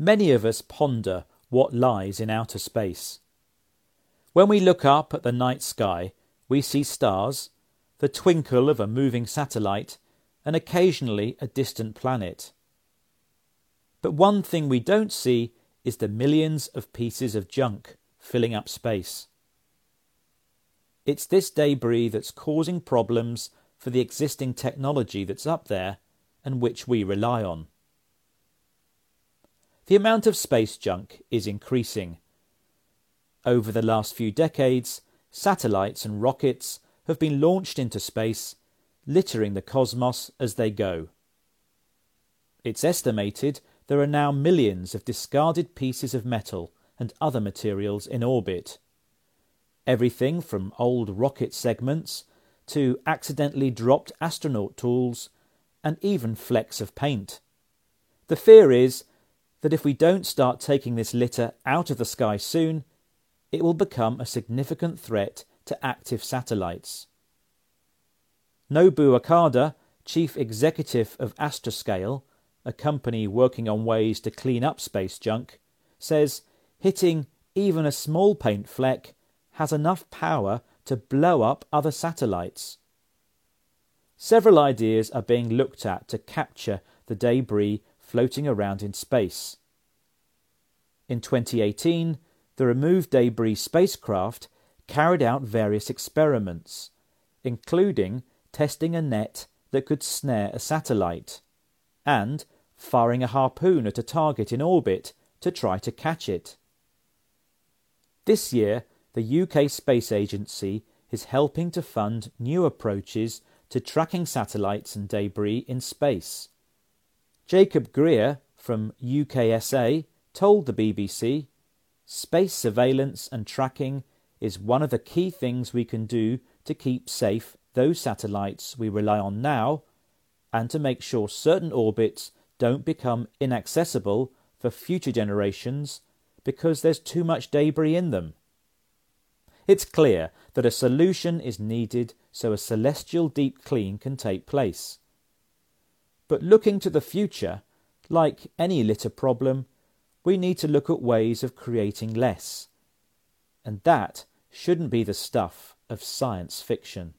many of us ponder what lies in outer space. When we look up at the night sky, we see stars, the twinkle of a moving satellite, and occasionally a distant planet. But one thing we don't see is the millions of pieces of junk filling up space. It's this debris that's causing problems for the existing technology that's up there and which we rely on. The amount of space junk is increasing. Over the last few decades, satellites and rockets have been launched into space, littering the cosmos as they go. It's estimated there are now millions of discarded pieces of metal and other materials in orbit. Everything from old rocket segments to accidentally dropped astronaut tools and even flecks of paint. The fear is that if we don't start taking this litter out of the sky soon, it will become a significant threat to active satellites. Nobu Okada, chief executive of Astroscale, a company working on ways to clean up space junk, says hitting even a small paint fleck has enough power to blow up other satellites. Several ideas are being looked at to capture the debris floating around in space. In 2018, the Remove Debris spacecraft carried out various experiments, including testing a net that could snare a satellite and firing a harpoon at a target in orbit to try to catch it. This year, the UK Space Agency is helping to fund new approaches to tracking satellites and debris in space. Jacob Greer from UKSA told the BBC Space surveillance and tracking is one of the key things we can do to keep safe those satellites we rely on now and to make sure certain orbits don't become inaccessible for future generations because there's too much debris in them. It's clear that a solution is needed so a celestial deep clean can take place. But looking to the future, like any litter problem, we need to look at ways of creating less. And that shouldn't be the stuff of science fiction.